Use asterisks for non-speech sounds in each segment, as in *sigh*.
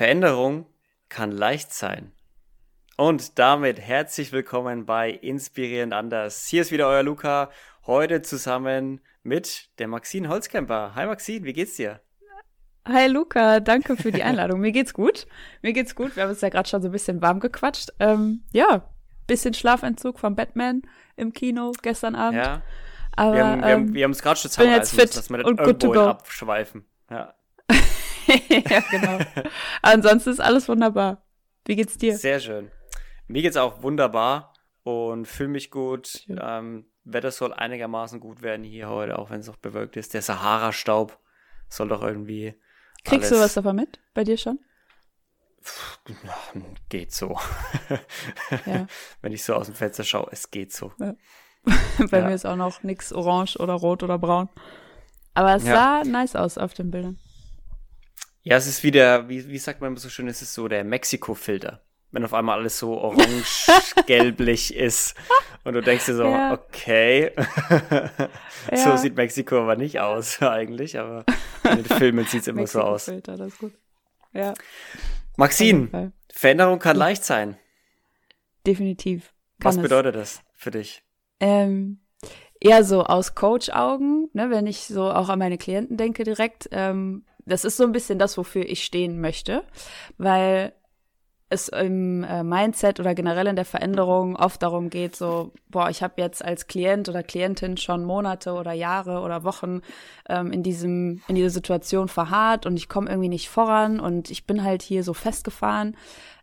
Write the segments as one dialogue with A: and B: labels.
A: Veränderung kann leicht sein. Und damit herzlich willkommen bei Inspirierend anders. Hier ist wieder euer Luca, heute zusammen mit der Maxine Holzkemper. Hi Maxine, wie geht's dir?
B: Hi Luca, danke für die *laughs* Einladung. Mir geht's gut. Mir geht's gut. Wir haben uns ja gerade schon so ein bisschen warm gequatscht. Ähm, ja, bisschen Schlafentzug von Batman im Kino gestern Abend.
A: Ja.
B: Aber
A: wir haben
B: ähm,
A: es gerade schon
B: jetzt fit
A: dass wir
B: to
A: irgendwo abschweifen. Ja. *laughs* *laughs*
B: ja, genau. Ansonsten ist alles wunderbar. Wie geht's dir?
A: Sehr schön. Mir geht's auch wunderbar und fühle mich gut. Ähm, Wetter soll einigermaßen gut werden hier heute, auch wenn es noch bewölkt ist. Der Sahara-Staub soll doch irgendwie.
B: Kriegst du was davon mit? Bei dir schon?
A: Geht so.
B: Ja. *laughs*
A: Wenn ich so aus dem Fenster schaue, es geht so. *laughs*
B: Bei
A: Ja.
B: mir ist auch noch nix orange oder rot oder braun. Aber es
A: Ja.
B: sah nice aus auf den Bildern.
A: Ja, es ist wieder, wie, wie sagt man immer so schön, es ist so der Mexiko-Filter. Wenn auf einmal alles so orange-gelblich *laughs* ist und du denkst dir so,
B: Ja.
A: okay, *laughs* so
B: Ja.
A: sieht Mexiko aber nicht aus *laughs* eigentlich, aber in den Filmen sieht es immer so aus.
B: Mexiko-Filter, das ist gut. Ja,
A: Maxine. Veränderung kann leicht sein.
B: definitiv.
A: Was
B: Kann es.
A: bedeutet das für dich?
B: Ähm, eher so aus Coach-Augen, ne, wenn ich so auch an meine Klienten denke direkt. Ähm, das ist so ein bisschen das, wofür ich stehen möchte, weil es im äh, Mindset oder generell in der Veränderung oft darum geht, so, boah, ich habe jetzt als Klient oder Klientin schon Monate oder Jahre oder Wochen ähm, in diesem, in dieser Situation verharrt und ich komme irgendwie nicht voran und ich bin halt hier so festgefahren,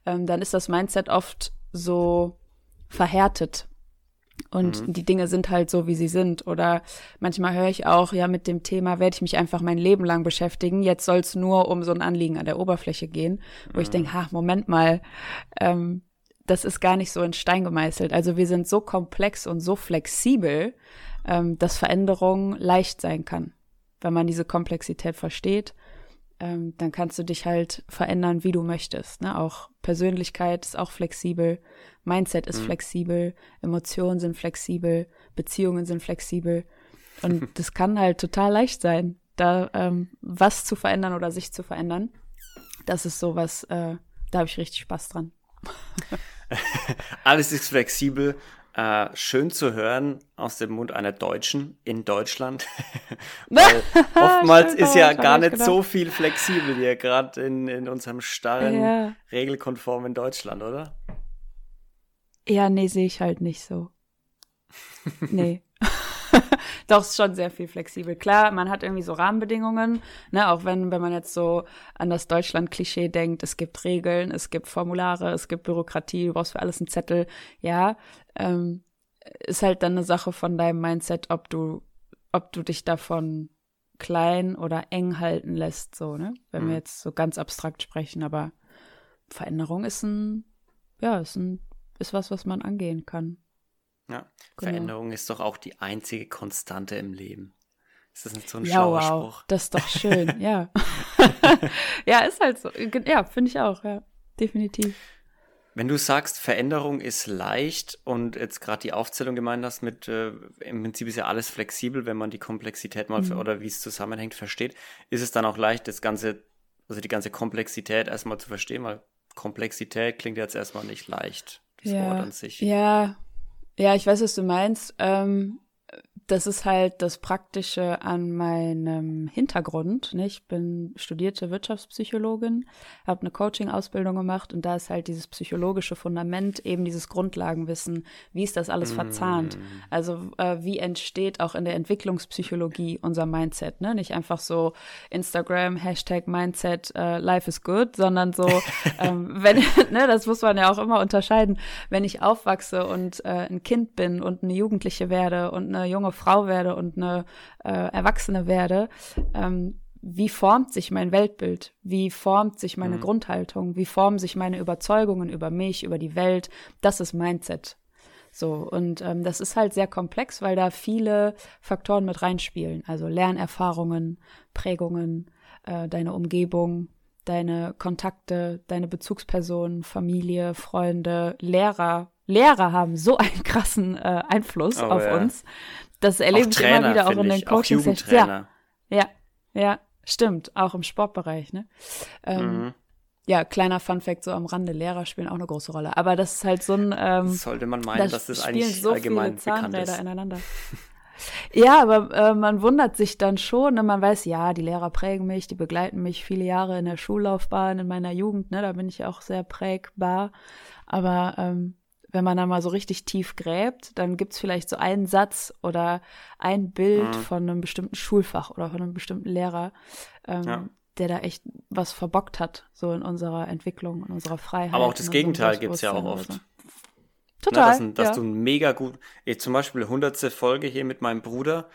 B: ähm, dann ist das Mindset oft so verhärtet. Und die Dinge sind halt so, wie sie sind. Oder manchmal höre ich auch, ja, mit dem Thema werde ich mich einfach mein Leben lang beschäftigen. Jetzt soll es nur um so ein Anliegen an der Oberfläche gehen, wo ich denke, ha, Moment mal, ähm, das ist gar nicht so in Stein gemeißelt. Also wir sind so komplex und so flexibel, ähm, dass Veränderung leicht sein kann. Wenn man diese Komplexität versteht, ähm, dann kannst du dich halt verändern, wie du möchtest. Ne? Auch Persönlichkeit ist auch flexibel, Mindset ist flexibel, Emotionen sind flexibel, Beziehungen sind flexibel. Und *laughs* das kann halt total leicht sein, da ähm, was zu verändern oder sich zu verändern. Das ist sowas, äh, da habe ich richtig Spaß dran. *laughs*
A: Alles ist flexibel. Äh, schön zu hören aus dem Mund einer Deutschen in Deutschland. *laughs* Weil *laughs* oftmals ist ja gar nicht
B: gedacht.
A: so viel flexibel hier, gerade in, in unserem starren,
B: Ja.
A: regelkonformen Deutschland, oder?
B: Ja, nee, sehe ich halt nicht so. Nee. *laughs* Doch, ist schon sehr viel flexibel. Klar, man hat irgendwie so Rahmenbedingungen, ne, auch wenn, wenn man jetzt so an das Deutschland-Klischee denkt, es gibt Regeln, es gibt Formulare, es gibt Bürokratie, du brauchst für alles einen Zettel, ja, ähm, ist halt dann eine Sache von deinem Mindset, ob du, ob du dich davon klein oder eng halten lässt, so, ne, wenn
A: Mhm.
B: wir jetzt so ganz abstrakt sprechen, aber Veränderung ist ein, ja, ist ein, ist was, was man angehen kann.
A: Ja.
B: Genau.
A: Veränderung ist doch auch die einzige Konstante im Leben. Ist das nicht so ein
B: Ja,
A: schlauer
B: wow.
A: Spruch?
B: Das ist doch schön, *laughs* ja. *laughs* ja, ist halt so. Ja, finde ich auch, ja. Definitiv.
A: Wenn du sagst, Veränderung ist leicht und jetzt gerade die Aufzählung gemeint hast mit, äh, im Prinzip ist ja alles flexibel, wenn man die Komplexität mal
B: Mhm.
A: oder wie es zusammenhängt versteht, ist es dann auch leicht, das ganze, also die ganze Komplexität erstmal zu verstehen, weil Komplexität klingt jetzt erstmal nicht leicht, das Wort an sich.
B: Ja, ja, ich weiß, was du meinst. Ähm, das ist halt das Praktische an meinem Hintergrund. Ne? Ich bin studierte Wirtschaftspsychologin, habe eine Coaching-Ausbildung gemacht und da ist halt dieses psychologische Fundament, eben dieses Grundlagenwissen, wie ist das alles verzahnt? Also äh, wie entsteht auch in der Entwicklungspsychologie unser Mindset? Ne? Nicht einfach so Instagram, Hashtag Mindset, äh, Life is good, sondern so, *laughs* ähm, wenn, ne, das muss man ja auch immer unterscheiden, wenn ich aufwachse und äh, ein Kind bin und eine Jugendliche werde und eine junge Frau werde und eine äh, Erwachsene werde, ähm, wie formt sich mein Weltbild? Wie formt sich meine Grundhaltung? Wie formen sich meine Überzeugungen über mich, über die Welt? Das ist Mindset. So, und ähm, das ist halt sehr komplex, weil da viele Faktoren mit reinspielen. Also Lernerfahrungen, Prägungen, äh, deine Umgebung, deine Kontakte, deine Bezugspersonen, Familie, Freunde, Lehrer. Lehrer haben so einen krassen äh, Einfluss
A: Oh,
B: auf
A: ja.
B: uns. Das erlebe ich
A: Trainer,
B: immer wieder auch in den Coaching-Sessions. Ja, ja, ja, stimmt, auch im Sportbereich, ne? Ähm,
A: Mhm.
B: ja, kleiner Funfact so am Rande, Lehrer spielen auch eine große Rolle. Aber das ist halt so ein. Ähm,
A: Sollte man meinen, dass das eigentlich
B: so
A: allgemein
B: viele
A: bekannt ist.
B: Zahnräder ineinander. Ja, aber äh, man wundert sich dann schon, ne? man weiß, ja, die Lehrer prägen mich, die begleiten mich viele Jahre in der Schullaufbahn, in meiner Jugend, ne, da bin ich auch sehr prägbar. Aber ähm, wenn man dann mal so richtig tief gräbt, dann gibt's vielleicht so einen Satz oder ein Bild mhm. von einem bestimmten Schulfach oder von einem bestimmten Lehrer, ähm, ja. der da echt was verbockt hat, so in unserer Entwicklung, in unserer Freiheit.
A: Aber auch das Gegenteil gibt's ja auch oft. So.
B: Total.
A: Na, dass, dass
B: ja.
A: du ein mega gut, zum Beispiel 100. Folge hier mit meinem Bruder,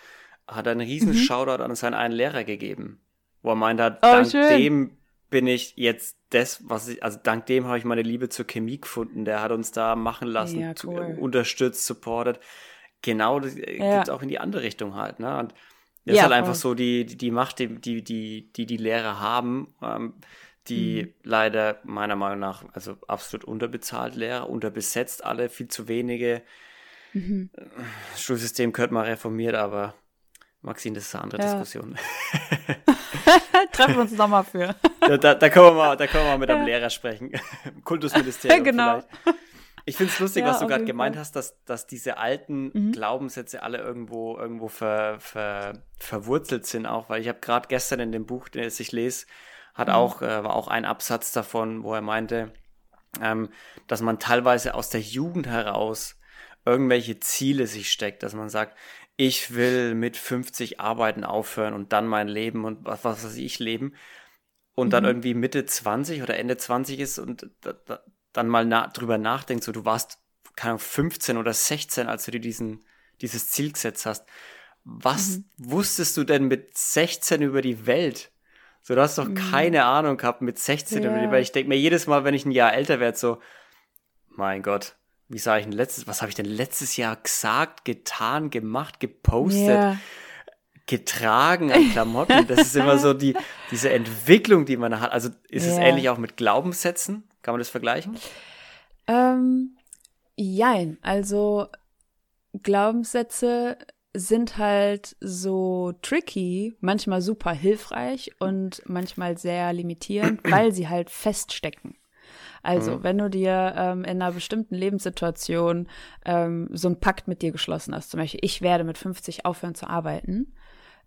A: hat einen riesen mhm. Shoutout an seinen einen Lehrer gegeben, wo er meint hat, oh, dank schön. dem bin ich jetzt das, was ich, also dank dem habe ich meine Liebe zur Chemie gefunden. Der hat uns da machen lassen, ja, cool. unterstützt, supportet. Genau, das äh, ja. gibt auch in die andere Richtung halt, ne? Und das ja, ist halt einfach so die, die, die Macht, die, die, die, die, die Lehrer haben, ähm, die mhm. leider meiner Meinung nach, also absolut unterbezahlt Lehrer, unterbesetzt alle, viel zu wenige. Mhm. Das Schulsystem könnte mal reformiert, aber Maxine, das ist eine andere ja. Diskussion. *laughs* *laughs*
B: Treffen wir uns nochmal für. *laughs*
A: da, da, da, können wir mal, da können wir mal mit einem Lehrer sprechen. Kultusministerium
B: genau.
A: vielleicht. Ich finde es lustig, ja, was du gerade gemeint hast, dass, dass diese alten mhm. Glaubenssätze alle irgendwo, irgendwo ver, ver, verwurzelt sind auch, weil ich habe gerade gestern in dem Buch, das ich lese, hat mhm. auch, äh, war auch ein Absatz davon, wo er meinte, ähm, dass man teilweise aus der Jugend heraus irgendwelche Ziele sich steckt, dass man sagt, ich will mit 50 arbeiten aufhören und dann mein Leben und was, was weiß ich leben und mhm. dann irgendwie Mitte 20 oder Ende 20 ist und da, da, dann mal na, drüber nachdenkt, so du warst keine Ahnung, 15 oder 16, als du dir diesen, dieses Ziel gesetzt hast. Was mhm. wusstest du denn mit 16 über die Welt? So, du hast doch mhm. keine Ahnung gehabt mit 16 ja. weil ich denke mir jedes Mal, wenn ich ein Jahr älter werde, so, mein Gott, wie sage ich denn letztes, was habe ich denn letztes Jahr gesagt, getan, gemacht, gepostet, ja. getragen an Klamotten? Das ist immer so die, diese Entwicklung, die man hat. Also ist ja. es ähnlich auch mit Glaubenssätzen? Kann man das vergleichen?
B: Ähm, jein, also Glaubenssätze sind halt so tricky, manchmal super hilfreich und manchmal sehr limitierend, weil sie halt feststecken. Also, mhm. wenn du dir ähm, in einer bestimmten Lebenssituation ähm, so einen Pakt mit dir geschlossen hast, zum Beispiel, ich werde mit 50 aufhören zu arbeiten,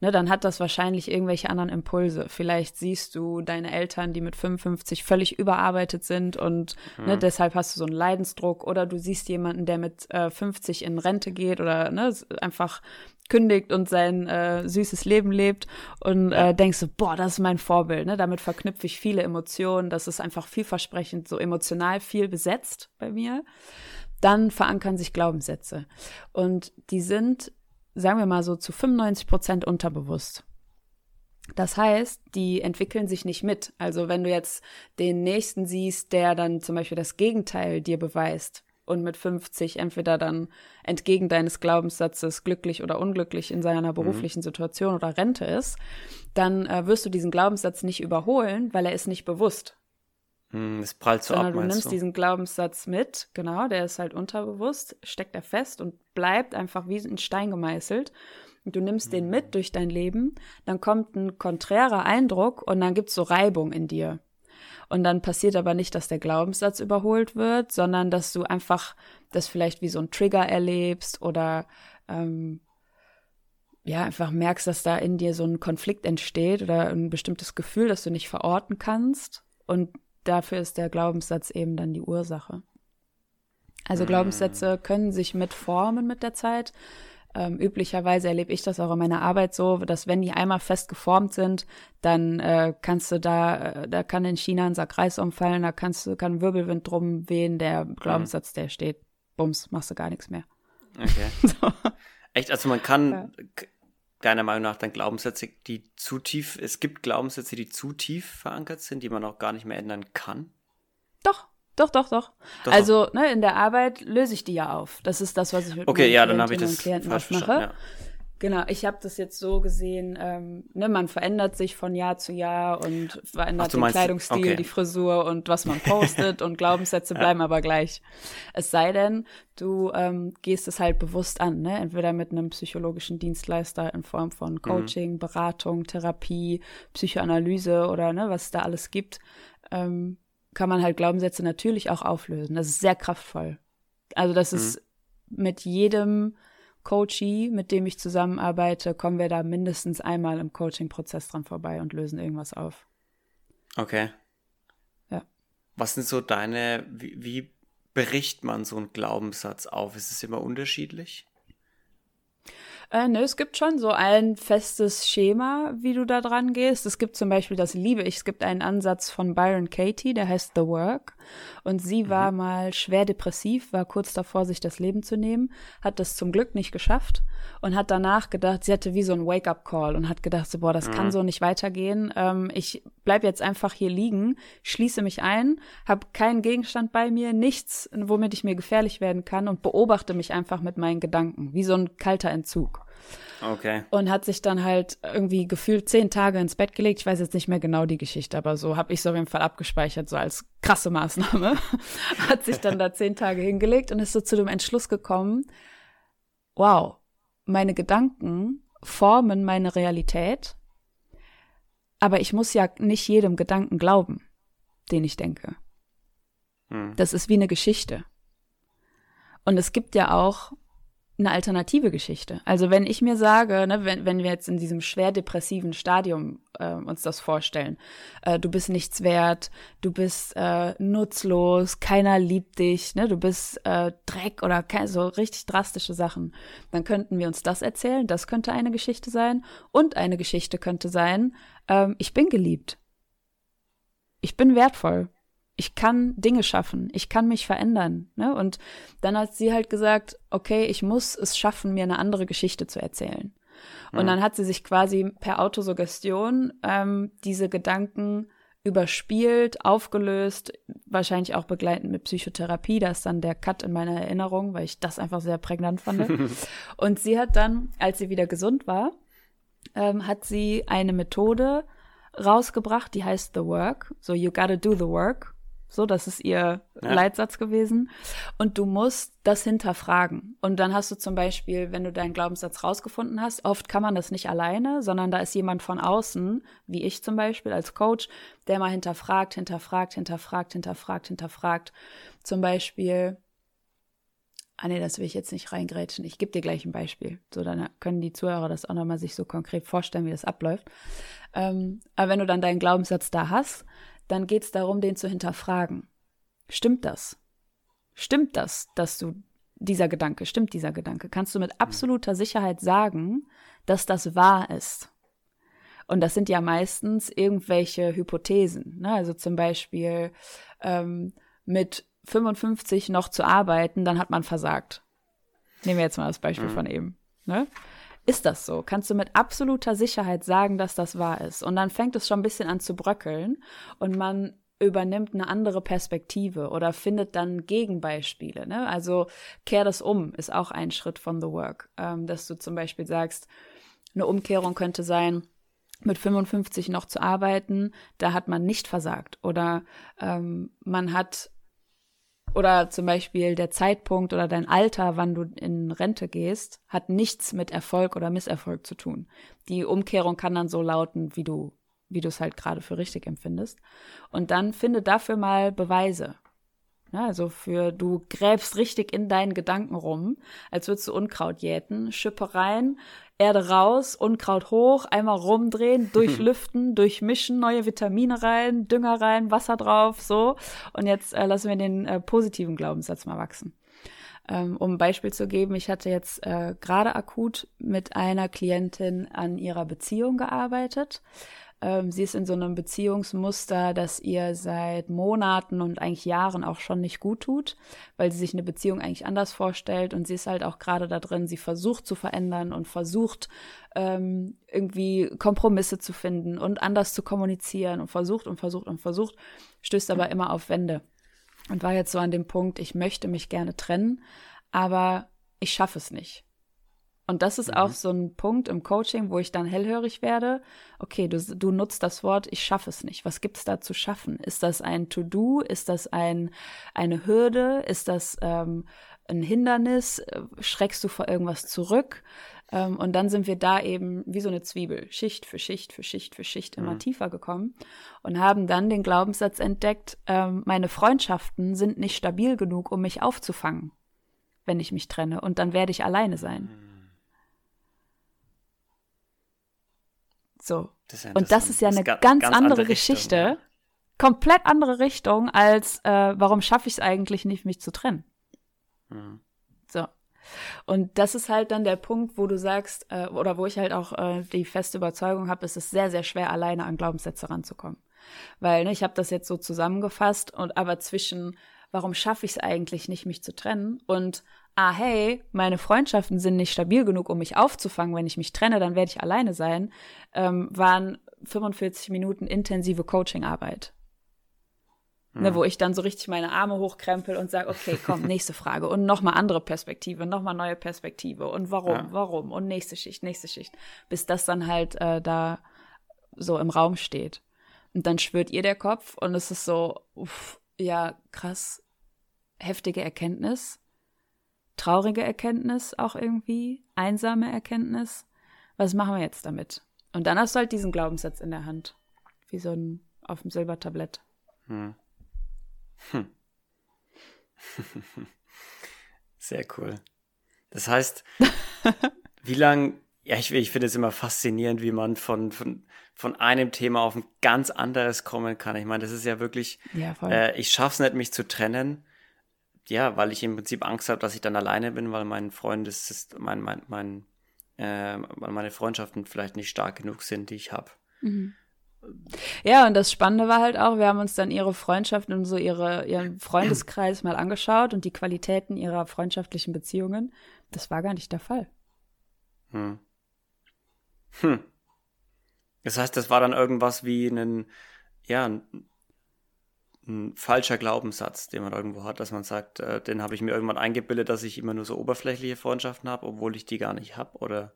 B: ne, dann hat das wahrscheinlich irgendwelche anderen Impulse. Vielleicht siehst du deine Eltern, die mit 55 völlig überarbeitet sind und ne, mhm. ne, deshalb hast du so einen Leidensdruck oder du siehst jemanden, der mit äh, 50 in Rente geht oder ne, einfach kündigt und sein äh, süßes Leben lebt und äh, denkst du, boah, das ist mein Vorbild. Ne? Damit verknüpfe ich viele Emotionen. Das ist einfach vielversprechend, so emotional viel besetzt bei mir. Dann verankern sich Glaubenssätze. Und die sind sagen wir mal so zu 95 Prozent unterbewusst. Das heißt, die entwickeln sich nicht mit. Also wenn du jetzt den nächsten siehst, der dann zum Beispiel das Gegenteil dir beweist und mit 50 entweder dann entgegen deines Glaubenssatzes glücklich oder unglücklich in seiner mhm. beruflichen Situation oder Rente ist, dann äh, wirst du diesen Glaubenssatz nicht überholen, weil er ist nicht bewusst.
A: Hm, es prallt so
B: Sondern
A: ab,
B: du nimmst
A: du?
B: diesen Glaubenssatz mit, genau, der ist halt unterbewusst, steckt er fest und bleibt einfach wie ein Stein gemeißelt. Und du nimmst den mit durch dein Leben, dann kommt ein konträrer Eindruck und dann gibt's so Reibung in dir. Und dann passiert aber nicht, dass der Glaubenssatz überholt wird, sondern dass du einfach das vielleicht wie so ein Trigger erlebst oder ähm, ja, einfach merkst, dass da in dir so ein Konflikt entsteht oder ein bestimmtes Gefühl, das du nicht verorten kannst. Und dafür ist der Glaubenssatz eben dann die Ursache. Also hm. Glaubenssätze können sich mitformen mit der Zeit. Ähm, üblicherweise erlebe ich das auch in meiner Arbeit so, dass wenn die einmal fest geformt sind, dann äh, kannst du da, äh, da kann in China ein Sack Reis umfallen, da kannst du, kann ein Wirbelwind drum wehen, der Glaubenssatz, der steht, bums, machst du gar nichts mehr.
A: Okay. *laughs* so. Echt, also man kann, ja deiner Meinung nach dann Glaubenssätze, die zu tief, es gibt Glaubenssätze, die zu tief verankert sind, die man auch gar nicht mehr ändern kann?
B: Doch, doch, doch, doch. doch also Ne, in der Arbeit löse ich die ja auf. Das ist das, was ich mit
A: okay, meinen ja, dann habe ich das
B: Klienten falsch mache. Ja. Genau, ich habe das jetzt so gesehen, ähm, ne, man verändert sich von Jahr zu Jahr und verändert Ach, den Kleidungsstil, okay. die Frisur und was man postet *laughs* und Glaubenssätze bleiben ja. aber gleich. Es sei denn, du ähm, gehst es halt bewusst an, ne? entweder mit einem psychologischen Dienstleister in Form von mhm. Coaching, mhm. Beratung, Therapie, Psychoanalyse oder ne, was es da alles gibt. Ähm, kann man halt Glaubenssätze natürlich auch auflösen. Das ist sehr kraftvoll. Also das mhm. ist mit jedem Coachee, mit dem ich zusammenarbeite, kommen wir da mindestens einmal im Coaching-Prozess dran vorbei und lösen irgendwas auf.
A: Okay.
B: Ja.
A: Was sind so deine, wie, wie bricht man so einen Glaubenssatz auf? Ist es immer unterschiedlich?
B: Äh, ne, es gibt schon so ein festes Schema, wie du da dran gehst. Es gibt zum Beispiel, das liebe ich, es gibt einen Ansatz von Byron Katie, der heißt The Work. Und sie mhm. war mal schwer depressiv, war kurz davor, sich das Leben zu nehmen, hat das zum Glück nicht geschafft und hat danach gedacht, sie hatte wie so ein Wake-up-Call und hat gedacht, so, boah, das mhm. kann so nicht weitergehen. Ähm, ich bleib jetzt einfach hier liegen, schließe mich ein, habe keinen Gegenstand bei mir, nichts, womit ich mir gefährlich werden kann und beobachte mich einfach mit meinen Gedanken, wie so ein kalter Entzug.
A: Okay.
B: Und hat sich dann halt irgendwie gefühlt zehn Tage ins Bett gelegt. Ich weiß jetzt nicht mehr genau die Geschichte, aber so habe ich es auf jeden Fall abgespeichert, so als krasse Maßnahme. *laughs* hat sich dann da zehn Tage hingelegt und ist so zu dem Entschluss gekommen, wow, meine Gedanken formen meine Realität, aber ich muss ja nicht jedem Gedanken glauben, den ich denke. Hm. Das ist wie eine Geschichte. Und es gibt ja auch eine alternative Geschichte. Also wenn ich mir sage, ne, wenn, wenn wir jetzt in diesem schwer depressiven Stadium äh, uns das vorstellen, äh, du bist nichts wert, du bist äh, nutzlos, keiner liebt dich, ne, du bist äh, Dreck oder ke so richtig drastische Sachen, dann könnten wir uns das erzählen. Das könnte eine Geschichte sein. Und eine Geschichte könnte sein, ähm, ich bin geliebt. Ich bin wertvoll ich kann Dinge schaffen, ich kann mich verändern. Ne? Und dann hat sie halt gesagt, okay, ich muss es schaffen, mir eine andere Geschichte zu erzählen. Und mhm. dann hat sie sich quasi per Autosuggestion ähm, diese Gedanken überspielt, aufgelöst, wahrscheinlich auch begleitend mit Psychotherapie. Da ist dann der Cut in meiner Erinnerung, weil ich das einfach sehr prägnant fand. *laughs* und sie hat dann, als sie wieder gesund war, ähm, hat sie eine Methode rausgebracht, die heißt The Work. So, you gotta do the work. So, das ist ihr ja. Leitsatz gewesen. Und du musst das hinterfragen. Und dann hast du zum Beispiel, wenn du deinen Glaubenssatz rausgefunden hast, oft kann man das nicht alleine, sondern da ist jemand von außen, wie ich zum Beispiel als Coach, der mal hinterfragt, hinterfragt, hinterfragt, hinterfragt, hinterfragt. Zum Beispiel, ah nee, das will ich jetzt nicht reingrätschen. Ich gebe dir gleich ein Beispiel. So, dann können die Zuhörer das auch nochmal sich so konkret vorstellen, wie das abläuft. Ähm, aber wenn du dann deinen Glaubenssatz da hast, dann geht es darum, den zu hinterfragen. Stimmt das? Stimmt das, dass du dieser Gedanke, stimmt dieser Gedanke? Kannst du mit absoluter Sicherheit sagen, dass das wahr ist? Und das sind ja meistens irgendwelche Hypothesen. Ne? Also zum Beispiel ähm, mit 55 noch zu arbeiten, dann hat man versagt. Nehmen wir jetzt mal das Beispiel mhm. von eben. Ne? Ist das so? Kannst du mit absoluter Sicherheit sagen, dass das wahr ist? Und dann fängt es schon ein bisschen an zu bröckeln und man übernimmt eine andere Perspektive oder findet dann Gegenbeispiele. Ne? Also kehr das um, ist auch ein Schritt von The Work. Ähm, dass du zum Beispiel sagst, eine Umkehrung könnte sein, mit 55 noch zu arbeiten, da hat man nicht versagt. Oder ähm, man hat oder zum Beispiel der Zeitpunkt oder dein Alter, wann du in Rente gehst, hat nichts mit Erfolg oder Misserfolg zu tun. Die Umkehrung kann dann so lauten, wie du, wie du es halt gerade für richtig empfindest. Und dann finde dafür mal Beweise. Ja, also für du gräbst richtig in deinen Gedanken rum, als würdest du Unkraut jäten, Schippe rein, Erde raus, Unkraut hoch, einmal rumdrehen, *laughs* durchlüften, durchmischen, neue Vitamine rein, Dünger rein, Wasser drauf, so. Und jetzt äh, lassen wir den äh, positiven Glaubenssatz mal wachsen. Ähm, um ein Beispiel zu geben, ich hatte jetzt äh, gerade akut mit einer Klientin an ihrer Beziehung gearbeitet. Ähm, sie ist in so einem Beziehungsmuster, das ihr seit Monaten und eigentlich Jahren auch schon nicht gut tut, weil sie sich eine Beziehung eigentlich anders vorstellt und sie ist halt auch gerade da drin, sie versucht zu verändern und versucht ähm, irgendwie Kompromisse zu finden und anders zu kommunizieren und versucht und versucht und versucht, stößt aber immer auf Wände und war jetzt so an dem Punkt, ich möchte mich gerne trennen, aber ich schaffe es nicht. Und das ist mhm. auch so ein Punkt im Coaching, wo ich dann hellhörig werde. Okay, du, du nutzt das Wort, ich schaffe es nicht. Was gibt es da zu schaffen? Ist das ein To-Do? Ist das ein, eine Hürde? Ist das ähm, ein Hindernis? Schreckst du vor irgendwas zurück? Ähm, und dann sind wir da eben wie so eine Zwiebel, Schicht für Schicht für Schicht für Schicht immer mhm. tiefer gekommen und haben dann den Glaubenssatz entdeckt, ähm, meine Freundschaften sind nicht stabil genug, um mich aufzufangen, wenn ich mich trenne. Und dann werde ich alleine sein. Mhm. So. Das und das ist ja eine ganz, ganz, andere, andere Geschichte. Richtung, ja. Komplett andere Richtung als, äh, warum schaffe ich es eigentlich nicht, mich zu trennen? Mhm. So. Und das ist halt dann der Punkt, wo du sagst, äh, oder wo ich halt auch äh, die feste Überzeugung habe, es ist sehr, sehr schwer, alleine an Glaubenssätze ranzukommen. Weil, ne, ich habe das jetzt so zusammengefasst und aber zwischen, warum schaffe ich es eigentlich nicht, mich zu trennen? Und ah, hey, meine Freundschaften sind nicht stabil genug, um mich aufzufangen, wenn ich mich trenne, dann werde ich alleine sein, ähm, waren 45 Minuten intensive Coachingarbeit. Ne, wo ich dann so richtig meine Arme hochkrempel und sage, okay, komm, *laughs* nächste Frage. Und nochmal andere Perspektive, nochmal neue Perspektive. Und warum, ja. warum? Und nächste Schicht, nächste Schicht, bis das dann halt äh, da so im Raum steht. Und dann schwört ihr der Kopf und es ist so, uff, ja, krass, heftige Erkenntnis, traurige Erkenntnis auch irgendwie, einsame Erkenntnis. Was machen wir jetzt damit? Und dann hast du halt diesen Glaubenssatz in der Hand, wie so ein auf dem Silbertablett. Hm. Hm. *laughs*
A: Sehr cool. Das heißt, *laughs* wie lang, ja, ich, ich finde es immer faszinierend, wie man von, von, von einem Thema auf ein ganz anderes kommen kann. Ich meine, das ist ja wirklich, ja, äh, ich schaffe es nicht, mich zu trennen. Ja, weil ich im Prinzip Angst habe, dass ich dann alleine bin, weil mein Freund ist, ist mein, mein, mein, äh, meine Freundschaften vielleicht nicht stark genug sind, die ich habe. Mhm.
B: Ja, und das Spannende war halt auch, wir haben uns dann ihre Freundschaften und so ihre, ihren Freundeskreis mal angeschaut und die Qualitäten ihrer freundschaftlichen Beziehungen. Das war gar nicht der Fall. Hm.
A: Hm. Das heißt, das war dann irgendwas wie ein, ja, ein, ein falscher Glaubenssatz, den man irgendwo hat, dass man sagt, äh, den habe ich mir irgendwann eingebildet, dass ich immer nur so oberflächliche Freundschaften habe, obwohl ich die gar nicht habe, oder?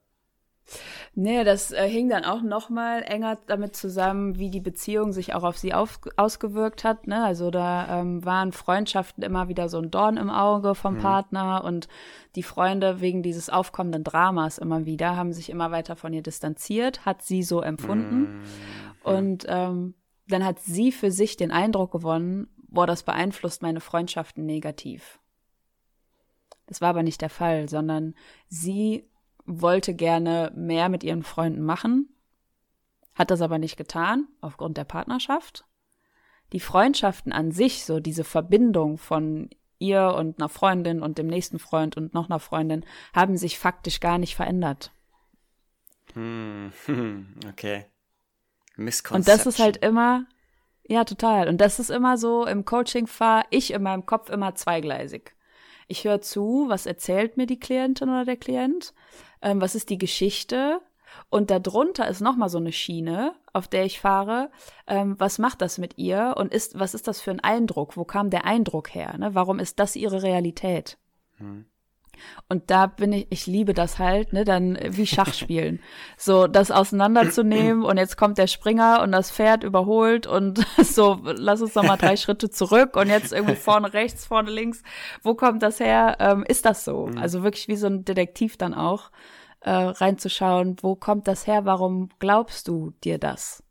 B: Nee, das äh, hing dann auch noch mal enger damit zusammen, wie die Beziehung sich auch auf sie auf, ausgewirkt hat. Ne? Also da ähm, waren Freundschaften immer wieder so ein Dorn im Auge vom mhm. Partner und die Freunde wegen dieses aufkommenden Dramas immer wieder haben sich immer weiter von ihr distanziert, hat sie so empfunden. Mhm. Und ähm, dann hat sie für sich den Eindruck gewonnen, boah, das beeinflusst meine Freundschaften negativ. Das war aber nicht der Fall, sondern sie wollte gerne mehr mit ihren Freunden machen, hat das aber nicht getan, aufgrund der Partnerschaft. Die Freundschaften an sich, so diese Verbindung von ihr und einer Freundin und dem nächsten Freund und noch einer Freundin, haben sich faktisch gar nicht verändert.
A: Hm, *laughs* okay.
B: Und das ist halt immer, ja, total. Und das ist immer so, im Coaching fahre ich in meinem Kopf immer zweigleisig. Ich höre zu, was erzählt mir die Klientin oder der Klient ähm, was ist die Geschichte und darunter ist nochmal so eine Schiene, auf der ich fahre. Ähm, was macht das mit ihr und ist, was ist das für ein Eindruck? Wo kam der Eindruck her? Ne? Warum ist das ihre Realität? Hm. Und da bin ich, ich liebe das halt, ne, dann wie Schachspielen. so, das auseinanderzunehmen und jetzt kommt der Springer und das Pferd überholt und *laughs* so, lass uns noch mal drei Schritte zurück und jetzt irgendwie vorne rechts, vorne links. Wo kommt das her? Ähm, ist das so? Mhm. Also wirklich wie so ein Detektiv dann auch, äh, reinzuschauen, wo kommt das her? Warum glaubst du dir das?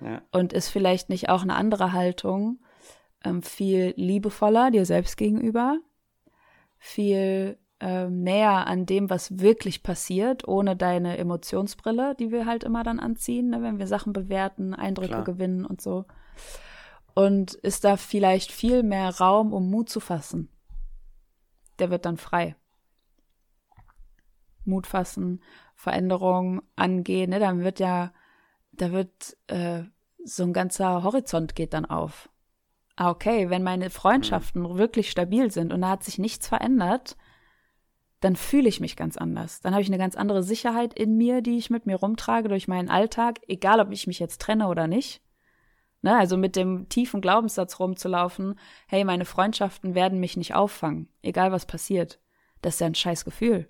B: Ja. Und ist vielleicht nicht auch eine andere Haltung ähm, viel liebevoller dir selbst gegenüber? viel ähm, näher an dem, was wirklich passiert, ohne deine Emotionsbrille, die wir halt immer dann anziehen, ne, wenn wir Sachen bewerten, Eindrücke Klar. gewinnen und so. Und ist da vielleicht viel mehr Raum, um Mut zu fassen. Der wird dann frei. Mut fassen, Veränderungen angehen, ne, dann wird ja, da wird äh, so ein ganzer Horizont geht dann auf. Ah, okay, wenn meine Freundschaften mhm. wirklich stabil sind und da hat sich nichts verändert, dann fühle ich mich ganz anders. Dann habe ich eine ganz andere Sicherheit in mir, die ich mit mir rumtrage durch meinen Alltag, egal ob ich mich jetzt trenne oder nicht. Ne, also mit dem tiefen Glaubenssatz rumzulaufen, hey, meine Freundschaften werden mich nicht auffangen, egal was passiert. Das ist ja ein scheiß Gefühl.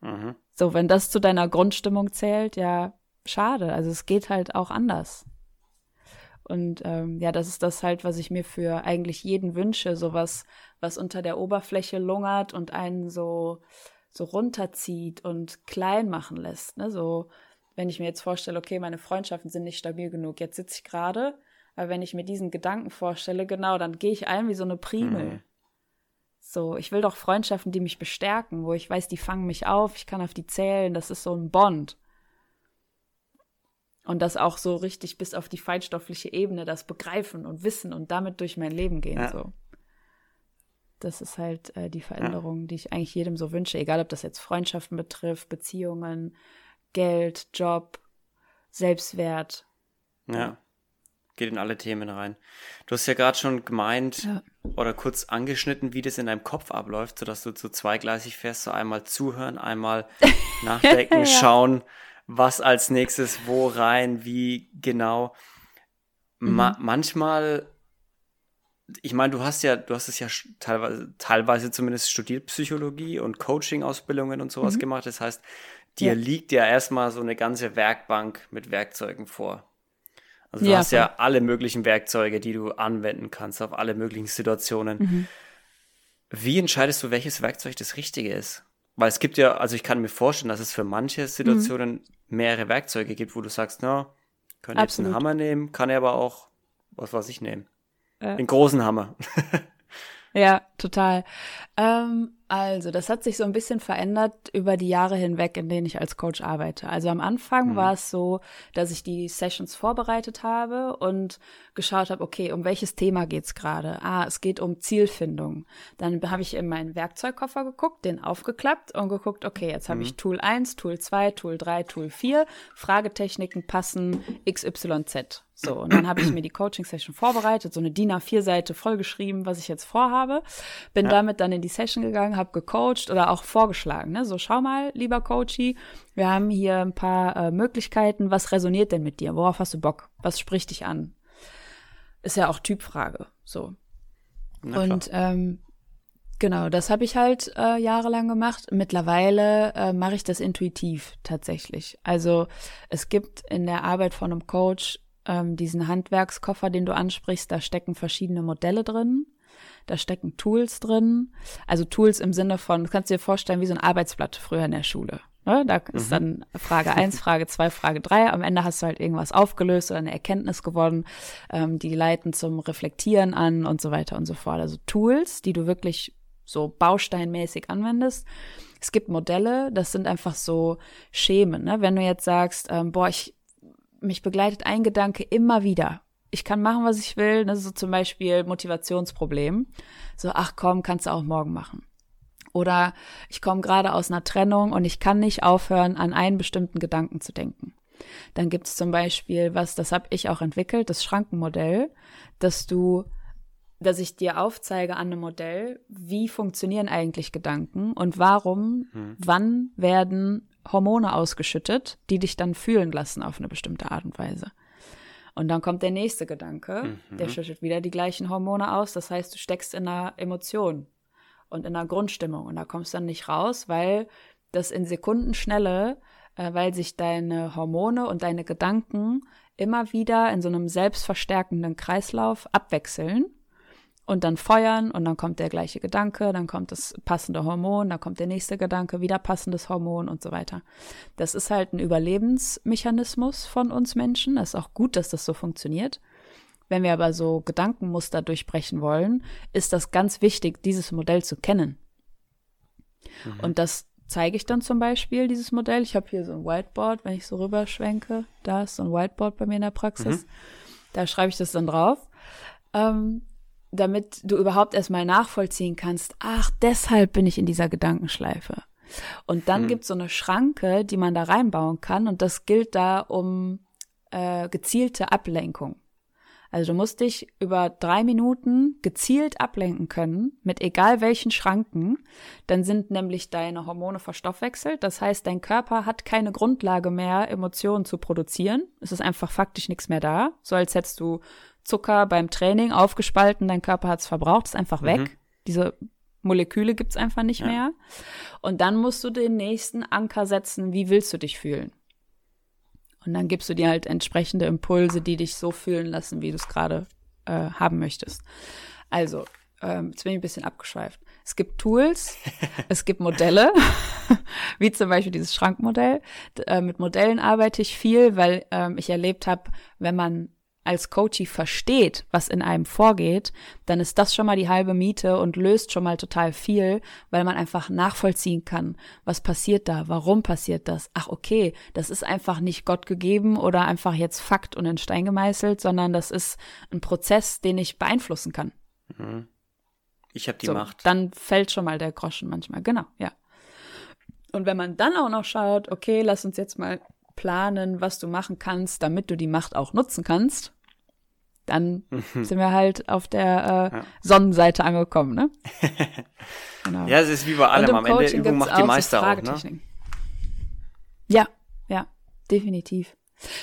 B: Mhm. So, wenn das zu deiner Grundstimmung zählt, ja, schade. Also es geht halt auch anders. Und ähm, ja, das ist das halt, was ich mir für eigentlich jeden wünsche, sowas, was unter der Oberfläche lungert und einen so so runterzieht und klein machen lässt. Ne? So, wenn ich mir jetzt vorstelle, okay, meine Freundschaften sind nicht stabil genug, jetzt sitze ich gerade, aber wenn ich mir diesen Gedanken vorstelle, genau, dann gehe ich ein wie so eine Primel. Mhm. So, ich will doch Freundschaften, die mich bestärken, wo ich weiß, die fangen mich auf, ich kann auf die zählen, das ist so ein Bond. Und das auch so richtig bis auf die feinstoffliche Ebene, das begreifen und wissen und damit durch mein Leben gehen. Ja. So. Das ist halt äh, die Veränderung, ja. die ich eigentlich jedem so wünsche, egal ob das jetzt Freundschaften betrifft, Beziehungen, Geld, Job, Selbstwert.
A: Ja, geht in alle Themen rein. Du hast ja gerade schon gemeint ja. oder kurz angeschnitten, wie das in deinem Kopf abläuft, sodass du so zweigleisig fährst, so einmal zuhören, einmal *laughs* nachdenken, schauen, was als nächstes wo rein, wie genau. Ma mhm. manchmal ich meine, du hast ja, du hast es ja teilweise, teilweise zumindest studiert Psychologie und Coaching-Ausbildungen und sowas mhm. gemacht. Das heißt, dir ja. liegt ja erstmal so eine ganze Werkbank mit Werkzeugen vor. Also du ja, hast ja alle möglichen Werkzeuge, die du anwenden kannst auf alle möglichen Situationen. Mhm. Wie entscheidest du, welches Werkzeug das Richtige ist? Weil es gibt ja, also ich kann mir vorstellen, dass es für manche Situationen mhm. mehrere Werkzeuge gibt, wo du sagst, na, kann jetzt einen Hammer nehmen, kann er aber auch was weiß ich nehmen. Äh. Den großen Hammer. *laughs*
B: ja, total. Ähm, also, das hat sich so ein bisschen verändert über die Jahre hinweg, in denen ich als Coach arbeite. Also am Anfang mhm. war es so, dass ich die Sessions vorbereitet habe und geschaut habe, okay, um welches Thema geht's gerade? Ah, es geht um Zielfindung. Dann habe ich in meinen Werkzeugkoffer geguckt, den aufgeklappt und geguckt, okay, jetzt habe mhm. ich Tool 1, Tool 2, Tool 3, Tool 4, Fragetechniken passen XYZ. So, und dann habe ich mir die Coaching-Session vorbereitet, so eine DIN A4-Seite vollgeschrieben, was ich jetzt vorhabe. Bin ja. damit dann in die Session gegangen, habe gecoacht oder auch vorgeschlagen. Ne? So, schau mal, lieber Coachy, wir haben hier ein paar äh, Möglichkeiten. Was resoniert denn mit dir? Worauf hast du Bock? Was spricht dich an? Ist ja auch Typfrage. So. Und ähm, Genau, das habe ich halt äh, jahrelang gemacht. Mittlerweile äh, mache ich das intuitiv tatsächlich. Also es gibt in der Arbeit von einem Coach ähm, diesen Handwerkskoffer, den du ansprichst, da stecken verschiedene Modelle drin. Da stecken Tools drin. Also Tools im Sinne von, du kannst dir vorstellen, wie so ein Arbeitsblatt früher in der Schule. Ne? Da ist mhm. dann Frage eins, *laughs* Frage zwei, Frage drei. Am Ende hast du halt irgendwas aufgelöst oder eine Erkenntnis gewonnen. Ähm, die leiten zum Reflektieren an und so weiter und so fort. Also Tools, die du wirklich so bausteinmäßig anwendest. Es gibt Modelle, das sind einfach so Schemen. Ne? Wenn du jetzt sagst, ähm, boah, ich mich begleitet ein Gedanke immer wieder. Ich kann machen, was ich will. Das ist so zum Beispiel Motivationsproblem. So, ach komm, kannst du auch morgen machen. Oder ich komme gerade aus einer Trennung und ich kann nicht aufhören, an einen bestimmten Gedanken zu denken. Dann gibt es zum Beispiel was, das habe ich auch entwickelt, das Schrankenmodell, dass du, dass ich dir aufzeige an einem Modell, wie funktionieren eigentlich Gedanken und warum, hm. wann werden Hormone ausgeschüttet, die dich dann fühlen lassen auf eine bestimmte Art und Weise. Und dann kommt der nächste Gedanke, mhm. der schüttet wieder die gleichen Hormone aus. Das heißt, du steckst in einer Emotion und in einer Grundstimmung und da kommst du dann nicht raus, weil das in Sekundenschnelle, äh, weil sich deine Hormone und deine Gedanken immer wieder in so einem selbstverstärkenden Kreislauf abwechseln und dann feuern und dann kommt der gleiche Gedanke, dann kommt das passende Hormon, dann kommt der nächste Gedanke, wieder passendes Hormon und so weiter. Das ist halt ein Überlebensmechanismus von uns Menschen. Das ist auch gut, dass das so funktioniert. Wenn wir aber so Gedankenmuster durchbrechen wollen, ist das ganz wichtig, dieses Modell zu kennen. Mhm. Und das zeige ich dann zum Beispiel, dieses Modell. Ich habe hier so ein Whiteboard, wenn ich so rüberschwenke. Da ist so ein Whiteboard bei mir in der Praxis. Mhm. Da schreibe ich das dann drauf. Ähm, damit du überhaupt erstmal nachvollziehen kannst, ach, deshalb bin ich in dieser Gedankenschleife. Und dann hm. gibt es so eine Schranke, die man da reinbauen kann und das gilt da um äh, gezielte Ablenkung. Also du musst dich über drei Minuten gezielt ablenken können, mit egal welchen Schranken. Dann sind nämlich deine Hormone verstoffwechselt. Das heißt, dein Körper hat keine Grundlage mehr, Emotionen zu produzieren. Es ist einfach faktisch nichts mehr da. So als hättest du Zucker beim Training aufgespalten, dein Körper hat es verbraucht, ist einfach weg. Mhm. Diese Moleküle gibt es einfach nicht ja. mehr. Und dann musst du den nächsten Anker setzen, wie willst du dich fühlen? Und dann gibst du dir halt entsprechende Impulse, die dich so fühlen lassen, wie du es gerade äh, haben möchtest. Also, ähm, jetzt bin ich ein bisschen abgeschweift. Es gibt Tools, *laughs* es gibt Modelle, *laughs* wie zum Beispiel dieses Schrankmodell. Äh, mit Modellen arbeite ich viel, weil ähm, ich erlebt habe, wenn man als Coachie versteht, was in einem vorgeht, dann ist das schon mal die halbe Miete und löst schon mal total viel, weil man einfach nachvollziehen kann, was passiert da, warum passiert das. Ach okay, das ist einfach nicht Gott gegeben oder einfach jetzt Fakt und in Stein gemeißelt, sondern das ist ein Prozess, den ich beeinflussen kann.
A: Mhm. Ich habe die
B: so,
A: Macht.
B: Dann fällt schon mal der Groschen manchmal. Genau, ja. Und wenn man dann auch noch schaut, okay, lass uns jetzt mal planen, was du machen kannst, damit du die Macht auch nutzen kannst, dann mhm. sind wir halt auf der äh, ja. Sonnenseite angekommen, ne? *laughs*
A: genau. Ja, es ist wie bei allem. Am Ende Übung macht die Meister auch, ne?
B: Ja, ja, definitiv.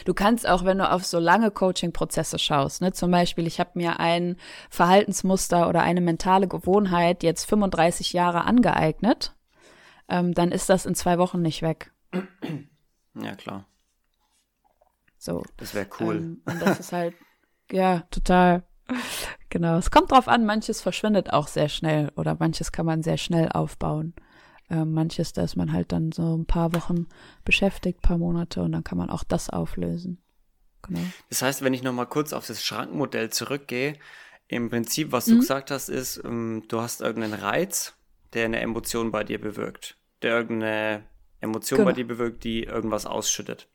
B: Du kannst auch, wenn du auf so lange Coaching-Prozesse schaust, ne, zum Beispiel, ich habe mir ein Verhaltensmuster oder eine mentale Gewohnheit jetzt 35 Jahre angeeignet, ähm, dann ist das in zwei Wochen nicht weg.
A: Ja, klar.
B: So.
A: Das wäre cool.
B: Ähm, und das ist halt, ja, total. Genau. Es kommt drauf an, manches verschwindet auch sehr schnell oder manches kann man sehr schnell aufbauen. Ähm, manches, da ist man halt dann so ein paar Wochen beschäftigt, paar Monate und dann kann man auch das auflösen.
A: Genau. Das heißt, wenn ich nochmal kurz auf das Schrankenmodell zurückgehe, im Prinzip, was du mhm. gesagt hast, ist, ähm, du hast irgendeinen Reiz, der eine Emotion bei dir bewirkt. Der irgendeine Emotion genau. bei dir bewirkt, die irgendwas ausschüttet.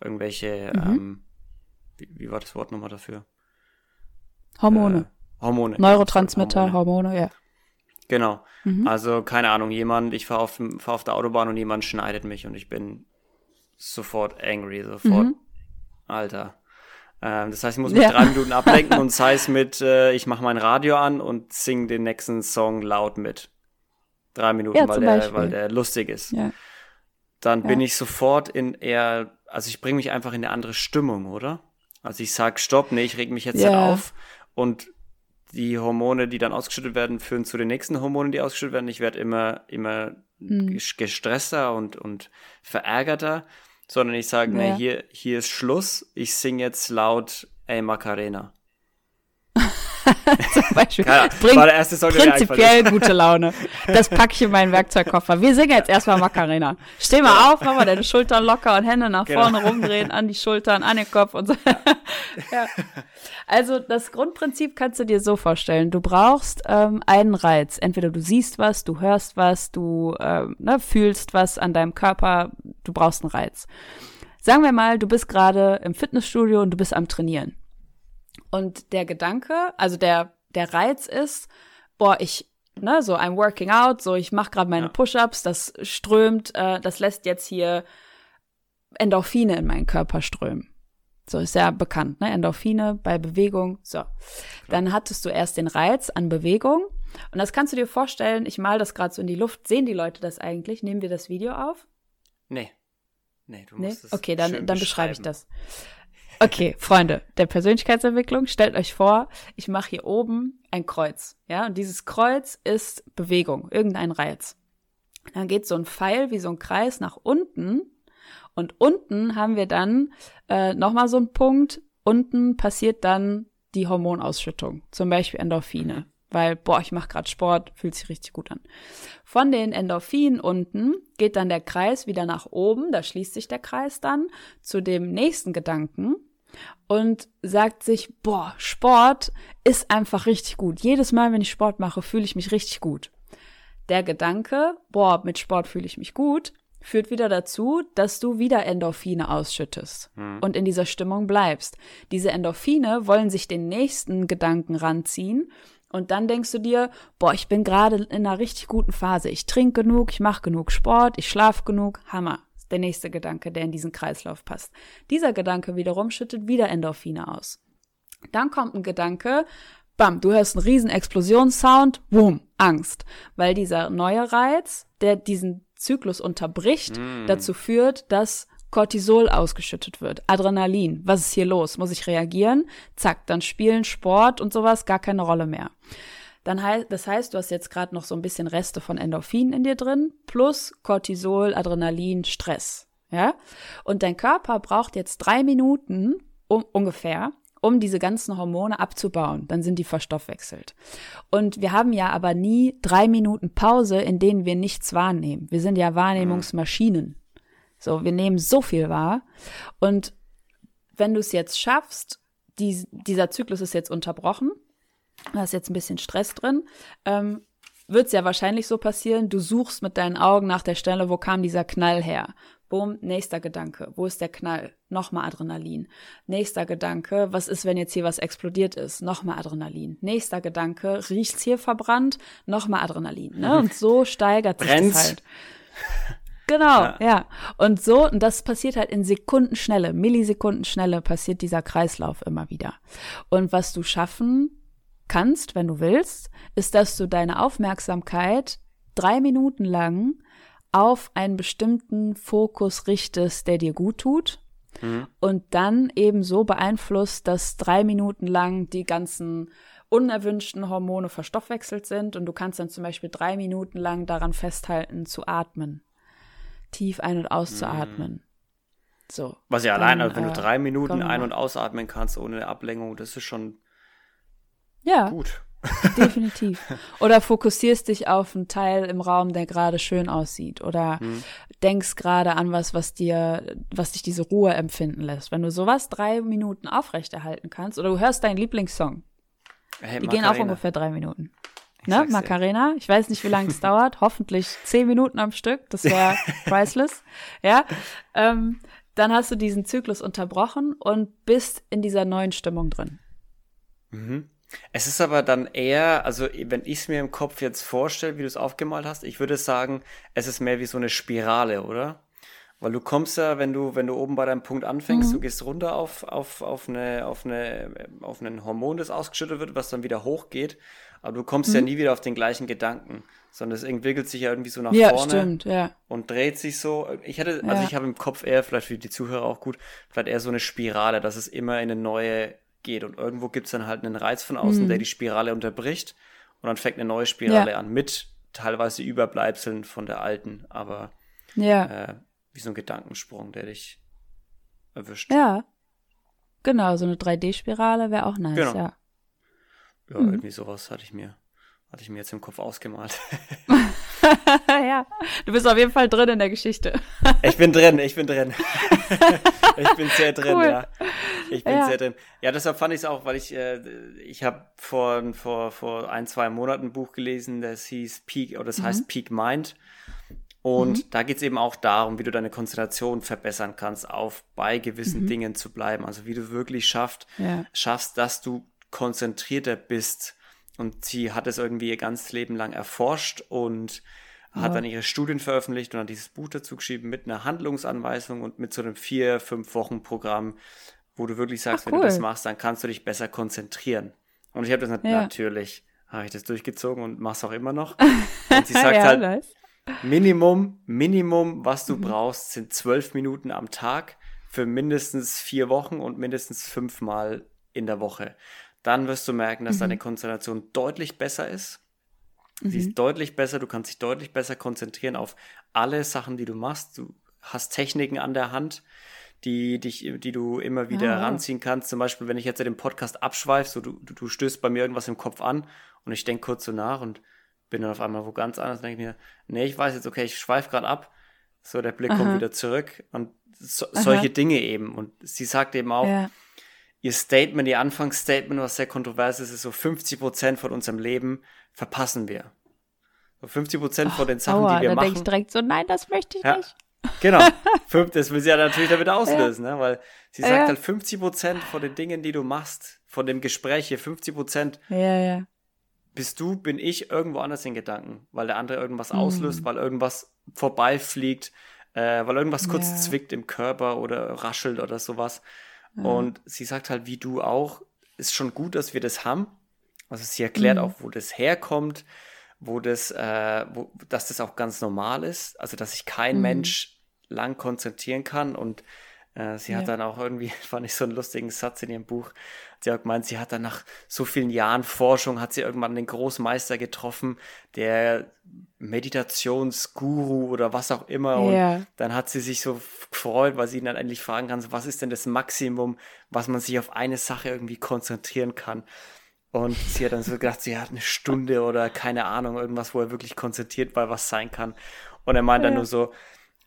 A: Irgendwelche, mhm. ähm, wie, wie, war das Wort nochmal dafür?
B: Hormone.
A: Äh, Hormone.
B: Neurotransmitter, Hormone. Hormone, ja.
A: Genau. Mhm. Also, keine Ahnung, jemand, ich fahre auf, fahr auf der Autobahn und jemand schneidet mich und ich bin sofort angry, sofort. Mhm. Alter. Ähm, das heißt, ich muss mich ja. drei Minuten ablenken und *laughs* sei es mit, äh, ich mache mein Radio an und sing den nächsten Song laut mit. Drei Minuten, ja, weil, der, weil der lustig ist. Ja. Dann bin ich sofort in eher, also ich bringe mich einfach in eine andere Stimmung, oder? Also ich sag Stopp, nee, ich reg mich jetzt ja. auf und die Hormone, die dann ausgeschüttet werden, führen zu den nächsten Hormonen, die ausgeschüttet werden. Ich werde immer, immer mhm. gestresster und, und verärgerter, sondern ich sage, ja. nee, hier, hier ist Schluss. Ich singe jetzt laut Ey Macarena. *laughs*
B: Zum Beispiel. Keine, bringt war der erste Song, prinzipiell gute Laune. *laughs* Das packe ich in meinen Werkzeugkoffer. Wir singen jetzt erstmal Macarena. Steh mal ja. auf, mach mal deine Schultern locker und Hände nach genau. vorne rumdrehen, an die Schultern, an den Kopf und so. *laughs* ja. Also das Grundprinzip kannst du dir so vorstellen. Du brauchst ähm, einen Reiz. Entweder du siehst was, du hörst was, du ähm, ne, fühlst was an deinem Körper. Du brauchst einen Reiz. Sagen wir mal, du bist gerade im Fitnessstudio und du bist am Trainieren. Und der Gedanke, also der, der Reiz ist, boah, ich, ne, so I'm working out, so ich mache gerade meine ja. Push-ups, das strömt, äh, das lässt jetzt hier Endorphine in meinen Körper strömen. So ist ja bekannt, ne? Endorphine bei Bewegung. So. Dann hattest du erst den Reiz an Bewegung. Und das kannst du dir vorstellen, ich mal das gerade so in die Luft. Sehen die Leute das eigentlich? Nehmen wir das Video auf?
A: Nee. Nee, du
B: musst nee? es Okay, dann, dann beschreibe ich das. Okay, Freunde der Persönlichkeitsentwicklung, stellt euch vor, ich mache hier oben ein Kreuz, ja, und dieses Kreuz ist Bewegung, irgendein Reiz. Dann geht so ein Pfeil wie so ein Kreis nach unten und unten haben wir dann äh, nochmal so einen Punkt, unten passiert dann die Hormonausschüttung, zum Beispiel Endorphine weil, boah, ich mache gerade Sport, fühlt sich richtig gut an. Von den Endorphinen unten geht dann der Kreis wieder nach oben, da schließt sich der Kreis dann zu dem nächsten Gedanken und sagt sich, boah, Sport ist einfach richtig gut. Jedes Mal, wenn ich Sport mache, fühle ich mich richtig gut. Der Gedanke, boah, mit Sport fühle ich mich gut, führt wieder dazu, dass du wieder Endorphine ausschüttest mhm. und in dieser Stimmung bleibst. Diese Endorphine wollen sich den nächsten Gedanken ranziehen und dann denkst du dir, boah, ich bin gerade in einer richtig guten Phase. Ich trinke genug, ich mache genug Sport, ich schlafe genug. Hammer. Ist der nächste Gedanke, der in diesen Kreislauf passt. Dieser Gedanke wiederum schüttet wieder Endorphine aus. Dann kommt ein Gedanke, bam, du hörst einen riesen Explosionssound, boom, Angst. Weil dieser neue Reiz, der diesen Zyklus unterbricht, mm. dazu führt, dass Cortisol ausgeschüttet wird, Adrenalin. Was ist hier los? Muss ich reagieren? Zack, dann Spielen, Sport und sowas gar keine Rolle mehr. Dann heißt, das heißt, du hast jetzt gerade noch so ein bisschen Reste von Endorphin in dir drin, plus Cortisol, Adrenalin, Stress. Ja? Und dein Körper braucht jetzt drei Minuten um, ungefähr, um diese ganzen Hormone abzubauen. Dann sind die verstoffwechselt. Und wir haben ja aber nie drei Minuten Pause, in denen wir nichts wahrnehmen. Wir sind ja Wahrnehmungsmaschinen. So, wir nehmen so viel wahr. Und wenn du es jetzt schaffst, die, dieser Zyklus ist jetzt unterbrochen, da ist jetzt ein bisschen Stress drin, ähm, wird es ja wahrscheinlich so passieren, du suchst mit deinen Augen nach der Stelle, wo kam dieser Knall her. Boom, nächster Gedanke. Wo ist der Knall? Nochmal Adrenalin. Nächster Gedanke, was ist, wenn jetzt hier was explodiert ist? Nochmal Adrenalin. Nächster Gedanke, riecht's hier verbrannt? Nochmal Adrenalin. Ne? Und so *laughs* steigert sich
A: Brennt's?
B: das halt. Genau,
A: Ja.
B: ja. Und so, und das passiert halt in Sekundenschnelle, Millisekundenschnelle passiert dieser Kreislauf immer wieder. Und was du schaffen kannst, wenn du willst, ist, dass du deine Aufmerksamkeit drei Minuten lang auf einen bestimmten Fokus richtest, der dir gut tut. Und dann eben so beeinflusst, dass drei Minuten lang die ganzen unerwünschten Hormone verstoffwechselt sind und du kannst dann zum Beispiel drei Minuten lang daran festhalten zu atmen. Tief ein- und auszuatmen. So.
A: Was ja
B: Dann,
A: allein, also wenn du
B: äh,
A: drei Minuten ein- und ausatmen kannst ohne Ablenkung, das ist schon
B: Ja,
A: gut.
B: definitiv. *laughs* Oder fokussierst dich auf einen Teil im Raum, der gerade schön aussieht. Oder
A: Hm.
B: denkst gerade an was, was dir, was dich diese Ruhe empfinden lässt. Wenn du sowas drei Minuten aufrechterhalten kannst, oder du hörst deinen Lieblingssong,
A: Hey,
B: die gehen auch ungefähr drei Minuten.
A: ich
B: Ne. Macarena, ich weiß nicht, wie lange es *laughs* dauert, hoffentlich zehn Minuten am Stück, das wäre *laughs* priceless, ja. Ähm, dann hast du diesen Zyklus unterbrochen und bist in dieser neuen Stimmung drin.
A: Mhm. Es ist aber dann eher, also wenn ich es mir im Kopf jetzt vorstelle, wie du es aufgemalt hast, ich würde sagen, es ist mehr wie so eine Spirale, oder? Weil du kommst ja, wenn du, wenn du oben bei deinem Punkt anfängst, du gehst runter auf, auf, auf, eine, auf, eine, auf ein Hormon, das ausgeschüttet wird, was dann wieder hochgeht. Aber du kommst ja nie wieder auf den gleichen Gedanken, sondern es entwickelt sich ja irgendwie so nach
B: Ja,
A: vorne
B: stimmt, ja.
A: und dreht sich so. Ich hätte, also
B: Ja.
A: ich habe im Kopf eher, vielleicht für die Zuhörer auch gut, vielleicht eher so eine Spirale, dass es immer in eine neue geht. Und irgendwo gibt es dann halt einen Reiz von außen,
B: Mhm.
A: der die Spirale unterbricht. Und dann fängt eine neue Spirale
B: Ja.
A: an mit teilweise Überbleibseln von der alten, aber
B: Ja,
A: äh, wie so ein Gedankensprung, der dich erwischt.
B: ja. Genau, so eine 3D-Spirale wäre auch nice,
A: Genau.
B: ja.
A: Ja, irgendwie sowas hatte ich mir, hatte ich mir jetzt im Kopf ausgemalt. *laughs* *laughs*
B: ja, du bist auf jeden Fall drin in der Geschichte.
A: Ich bin drin, ich bin drin. *laughs* ich bin sehr drin,
B: Cool.
A: ja. Ich bin
B: Ja.
A: sehr drin. Ja, deshalb fand ich es auch, weil ich, äh, ich habe vor, vor, vor ein, zwei Monaten ein Buch gelesen, das hieß Peak, oder das heißt Peak Mind. Und da geht es eben auch darum, wie du deine Konzentration verbessern kannst, auf bei gewissen Dingen zu bleiben. Also wie du wirklich schafft,
B: Ja.
A: schaffst, dass du konzentrierter bist. Und sie hat es irgendwie ihr ganzes Leben lang erforscht und hat dann ihre Studien veröffentlicht und hat dieses Buch dazu geschrieben mit einer Handlungsanweisung und mit so einem vier, fünf Wochen Programm, wo du wirklich sagst,
B: Ach,
A: wenn du das
B: cool.
A: machst, dann kannst du dich besser konzentrieren. Und ich habe das nat
B: Ja.
A: natürlich, habe ich das durchgezogen und mach's auch immer noch. *laughs* Und sie sagt
B: ja,
A: halt,
B: nice.
A: Minimum, Minimum, was
B: Mhm.
A: du brauchst, sind zwölf Minuten am Tag für mindestens vier Wochen und mindestens fünfmal in der Woche. Dann wirst du merken, dass
B: Mhm.
A: deine Konzentration deutlich besser ist. Sie ist deutlich besser, du kannst dich deutlich besser konzentrieren auf alle Sachen, die du machst. Du hast Techniken an der Hand, die, dich, die du immer wieder
B: Ah,
A: ranziehen kannst. Zum Beispiel, wenn ich jetzt den Podcast abschweife, so du, du, du stößt bei mir irgendwas im Kopf an und ich denke kurz so nach und bin dann auf einmal wo ganz anders, denke ich mir, nee, ich weiß jetzt, okay, ich schweife gerade ab. So, der Blick kommt
B: Aha.
A: wieder zurück und so, solche Dinge eben. Und sie sagt eben auch,
B: Ja.
A: Ihr Statement, ihr Anfangsstatement, was sehr kontrovers ist, ist so 50 Prozent von unserem Leben verpassen wir. So 50 Prozent von den Sachen,
B: Aua,
A: die wir
B: da denke
A: machen.
B: ich direkt so, nein, das möchte ich
A: Ja,
B: nicht.
A: genau. *laughs* Das will sie ja natürlich damit auslösen, ne? weil sie sagt
B: Ja.
A: halt 50 Prozent von den Dingen, die du machst, von dem Gespräch hier, 50 Prozent
B: Ja, ja.
A: bist du, bin ich irgendwo anders in Gedanken, weil der andere irgendwas
B: Mhm.
A: auslöst, weil irgendwas vorbeifliegt, äh, weil irgendwas kurz
B: Ja.
A: zwickt im Körper oder raschelt oder sowas. Und sie sagt halt, wie du auch, ist schon gut, dass wir das haben. Also sie erklärt
B: Mhm.
A: auch, wo das herkommt, wo das, äh, wo, dass das auch ganz normal ist, also dass sich kein
B: Mhm.
A: Mensch lang konzentrieren kann und äh, sie hat
B: Ja.
A: dann auch irgendwie, *laughs* fand ich so einen lustigen Satz in ihrem Buch, sie hat gemeint, sie hat dann nach so vielen Jahren Forschung, hat sie irgendwann den Großmeister getroffen, der Meditationsguru oder was auch immer. Und
B: Ja.
A: dann hat sie sich so gefreut, weil sie ihn dann endlich fragen kann, so, was ist denn das Maximum, was man sich auf eine Sache irgendwie konzentrieren kann. Und sie hat dann so gedacht, sie hat eine Stunde oder keine Ahnung, irgendwas, wo er wirklich konzentriert bei was sein kann. Und er meint dann
B: Ja.
A: nur so,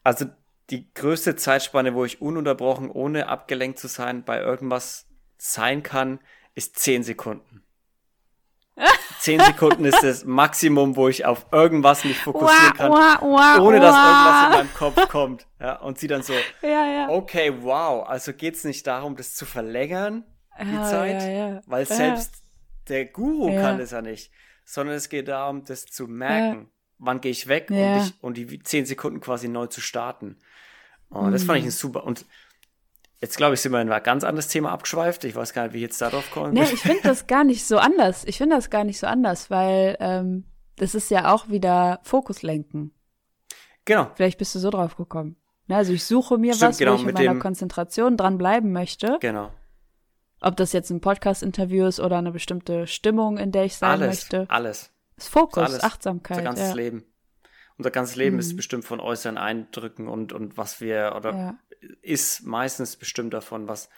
A: also die größte Zeitspanne, wo ich ununterbrochen, ohne abgelenkt zu sein, bei irgendwas sein kann, ist 10 Sekunden. 10 Sekunden ist das Maximum, wo ich auf irgendwas mich fokussieren kann,
B: Wah, wah,
A: ohne dass irgendwas in meinem Kopf kommt. Ja, und sie dann so,
B: Ja, ja.
A: okay, wow, also geht es nicht darum, das zu verlängern, die
B: Ja,
A: Zeit, weil selbst der Guru kann das ja nicht, sondern es geht darum, das zu merken. Wann gehe ich weg und, ich, und die 10 Sekunden quasi neu zu starten. Und das fand
B: Mhm.
A: ich ein super. Und jetzt glaube ich, sind wir in ein ganz anderes Thema abgeschweift. Ich weiß gar nicht, wie ich jetzt darauf kommen.
B: Nee, ich finde das gar nicht so anders. Ich finde das gar nicht so anders, weil ähm, das ist ja auch wieder Fokuslenken.
A: genau.
B: Vielleicht bist du so drauf gekommen. Ne, also ich suche mir
A: Stimmt,
B: was,
A: genau,
B: wo ich in
A: mit
B: meiner Konzentration dran bleiben möchte.
A: Genau.
B: Ob das jetzt ein Podcast-Interview ist oder eine bestimmte Stimmung, in der ich sein
A: Alles.
B: möchte.
A: Alles.
B: Ist Fokus,
A: alles.
B: Achtsamkeit.
A: Unser ganzes
B: ja.
A: Leben. Unser ganzes Leben
B: Mhm.
A: ist bestimmt von äußeren Eindrücken und, und was wir, oder
B: Ja.
A: ist meistens bestimmt davon, was,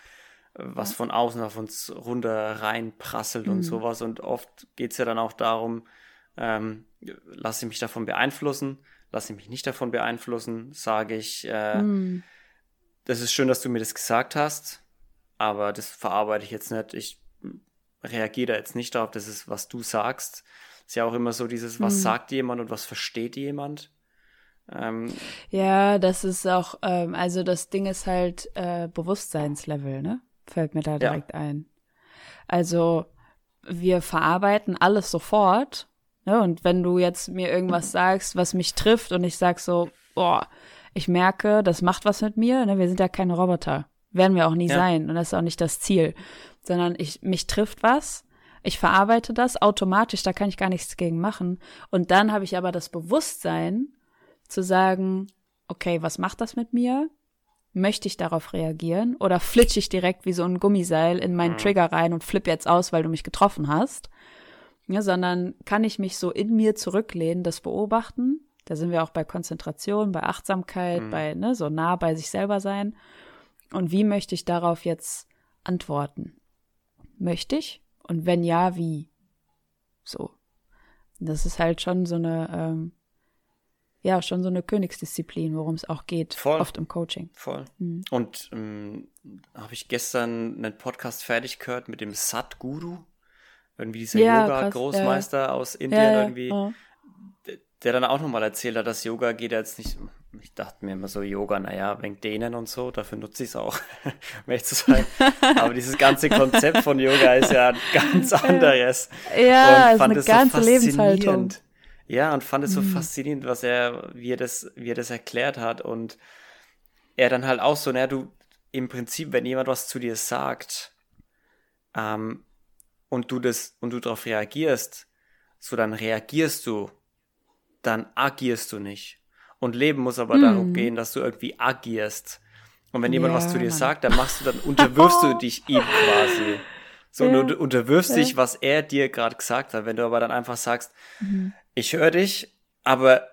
A: was von außen auf uns runter reinprasselt und
B: Mhm.
A: sowas. Und oft geht es ja dann auch darum, ähm, lasse ich mich davon beeinflussen, lasse ich mich nicht davon beeinflussen, sage ich, äh,
B: Mm,
A: das ist schön, dass du mir das gesagt hast, aber das verarbeite ich jetzt nicht. Ich reagiere da jetzt nicht darauf, das ist, was du sagst. Ist ja auch immer so dieses, was
B: Mhm.
A: sagt jemand und was versteht jemand. Ähm,
B: Ja, das ist auch, ähm, also das Ding ist halt äh, Bewusstseinslevel, ne? Fällt mir da direkt ein. Also wir verarbeiten alles sofort, ne? Und wenn du jetzt mir irgendwas sagst, was mich trifft und ich sag so, boah, ich merke, das macht was mit mir, ne? Wir sind ja keine Roboter. Werden wir auch nie
A: Ja.
B: sein und das ist auch nicht das Ziel. Sondern ich, mich trifft was, ich verarbeite das automatisch, da kann ich gar nichts gegen machen. Und dann habe ich aber das Bewusstsein, zu sagen, okay, was macht das mit mir? Möchte ich darauf reagieren? Oder flitsche ich direkt wie so ein Gummiseil in meinen
A: Mhm.
B: Trigger rein und flipp jetzt aus, weil du mich getroffen hast? Ja, sondern kann ich mich so in mir zurücklehnen, das beobachten? Da sind wir auch bei Konzentration, bei Achtsamkeit,
A: Mhm.
B: bei ne, so nah bei sich selber sein. Und wie möchte ich darauf jetzt antworten? Möchte ich? Und wenn ja, wie? So. Das ist halt schon so eine, ähm, ja, schon so eine Königsdisziplin, worum es auch geht,
A: Voll.
B: oft im Coaching.
A: voll.
B: Mhm.
A: Und ähm, habe ich gestern einen Podcast fertig gehört mit dem Sadhguru, irgendwie dieser
B: Ja,
A: Yoga-Großmeister aus Indien
B: Ja, ja,
A: irgendwie.
B: ja.
A: der dann auch nochmal erzählt hat, dass Yoga geht jetzt nicht. Ich dachte mir immer so, Yoga, naja, wegen denen und so, dafür nutze ich es auch, *laughs* um ehrlich zu sein. Aber dieses ganze Konzept von Yoga ist ja ein ganz anderes.
B: Ja,
A: und
B: ist eine
A: es
B: ganze Lebenshaltung.
A: faszinierend. Ja, und fand es so
B: Mhm.
A: faszinierend, was er, wie er das, wie er das erklärt hat. Und er dann halt auch so, naja, du, im Prinzip, wenn jemand was zu dir sagt, ähm, und du das, und du darauf reagierst, so dann reagierst du, dann agierst du nicht. Und Leben muss aber darum
B: Mhm.
A: gehen, dass du irgendwie agierst. Und wenn jemand
B: Ja,
A: was zu dir
B: Mann.
A: sagt, dann machst du, dann unterwirfst du *laughs* dich ihm quasi. So,
B: Ja.
A: du unterwirfst
B: Ja.
A: dich, was er dir gerade gesagt hat. Wenn du aber dann einfach sagst,
B: Mhm.
A: ich höre dich, aber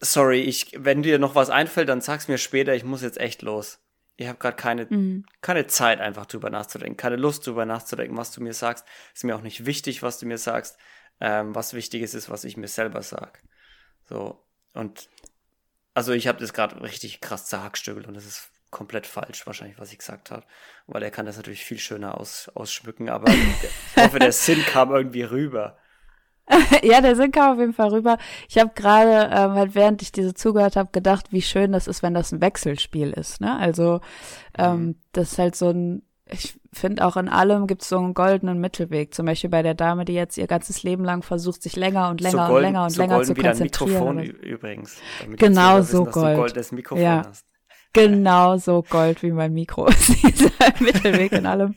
A: sorry, ich, wenn dir noch was einfällt, dann sag's mir später, ich muss jetzt echt los. Ich habe gerade keine,
B: Mhm.
A: keine Zeit, einfach drüber nachzudenken, keine Lust drüber nachzudenken, was du mir sagst. Ist mir auch nicht wichtig, was du mir sagst. Ähm, was wichtig ist, ist, was ich mir selber sag. So, und also ich habe das gerade richtig krass zerhackstückelt und das ist komplett falsch, wahrscheinlich, was ich gesagt habe. Weil er kann das natürlich viel schöner aus, ausschmücken, aber ich hoffe, der Sinn *laughs* kam irgendwie rüber. *laughs*
B: ja, der Sinn kam auf jeden Fall rüber. Ich habe gerade, ähm, halt während ich diese zugehört habe, gedacht, wie schön das ist, wenn das ein Wechselspiel ist. Ne? Also ähm,
A: Mhm.
B: das ist halt so ein, ich finde auch in allem gibt es so einen goldenen Mittelweg. Zum Beispiel bei der Dame, die jetzt ihr ganzes Leben lang versucht, sich länger und länger
A: so
B: und länger und
A: so
B: länger
A: golden
B: zu
A: wie dein
B: konzentrieren.
A: Mikrofon
B: oder-
A: ü- übrigens.
B: Genau so
A: wissen, ein
B: Gold.
A: goldenes Mikrofon
B: Ja.
A: hast.
B: Genau so Gold wie mein Mikro ist *laughs* dieser Mittelweg in allem.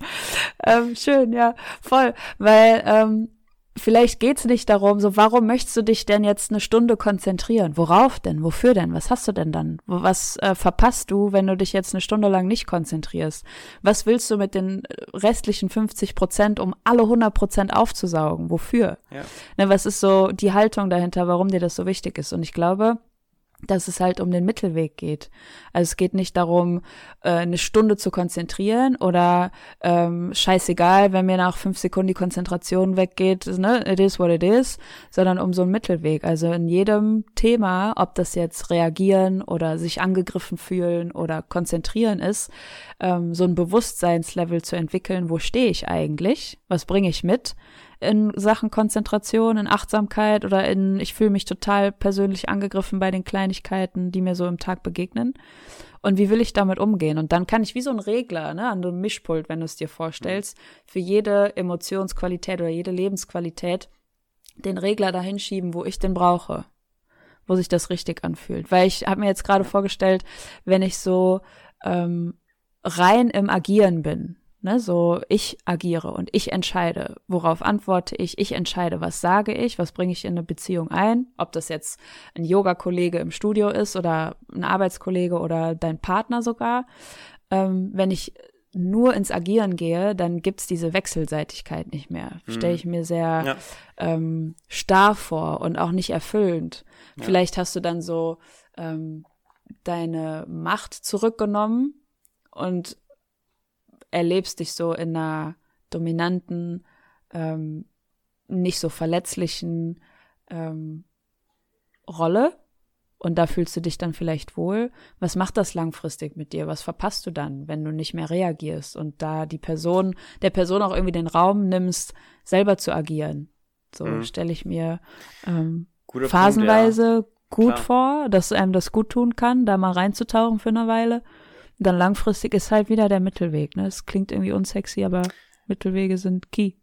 B: Ähm, schön, ja, voll. Weil ähm, vielleicht geht's nicht darum, so warum möchtest du dich denn jetzt eine Stunde konzentrieren? Worauf denn? Wofür denn? Was hast du denn dann? Was äh, verpasst du, wenn du dich jetzt eine Stunde lang nicht konzentrierst? Was willst du mit den restlichen 50 Prozent, um alle 100 Prozent aufzusaugen? Wofür? Ja. Ne, was ist so die Haltung dahinter, warum dir das so wichtig ist? Und ich glaube, dass es halt um den Mittelweg geht. Also es geht nicht darum, äh, eine Stunde zu konzentrieren oder ähm, scheißegal, wenn mir nach fünf Sekunden die Konzentration weggeht, ne, it is what it is, sondern um so einen Mittelweg. Also in jedem Thema, ob das jetzt reagieren oder sich angegriffen fühlen oder konzentrieren ist, ähm, so ein Bewusstseinslevel zu entwickeln, wo stehe ich eigentlich, was bringe ich mit in Sachen Konzentration, in Achtsamkeit oder in, ich fühle mich total persönlich angegriffen bei den Kleinigkeiten, die mir so im Tag begegnen. Und wie will ich damit umgehen? Und dann kann ich wie so ein Regler, ne, an so einem Mischpult, wenn du es dir vorstellst, für jede Emotionsqualität oder jede Lebensqualität den Regler dahin schieben, wo ich den brauche, wo sich das richtig anfühlt. Weil ich habe mir jetzt gerade vorgestellt, wenn ich so ähm, rein im Agieren bin, Ne, so ich agiere und ich entscheide, worauf antworte ich, ich entscheide, was sage ich, was bringe ich in eine Beziehung ein, ob das jetzt ein Yoga-Kollege im Studio ist oder ein Arbeitskollege oder dein Partner sogar. Ähm, wenn ich nur ins Agieren gehe, dann gibt's diese Wechselseitigkeit nicht mehr. Mhm. Stelle ich mir sehr ja. ähm, starr vor und auch nicht erfüllend. Ja. Vielleicht hast du dann so ähm, deine Macht zurückgenommen und erlebst dich so in einer dominanten, ähm, nicht so verletzlichen ähm, Rolle und da fühlst du dich dann vielleicht wohl. Was macht das langfristig mit dir? Was verpasst du dann, wenn du nicht mehr reagierst und da die Person, der Person auch irgendwie den Raum nimmst, selber zu agieren? So mhm. stelle ich mir ähm, phasenweise Punkt, ja. gut Klar. vor, dass einem das gut tun kann, da mal reinzutauchen für eine Weile dann langfristig ist halt wieder der Mittelweg. Ne? Es klingt irgendwie unsexy, aber Mittelwege sind key.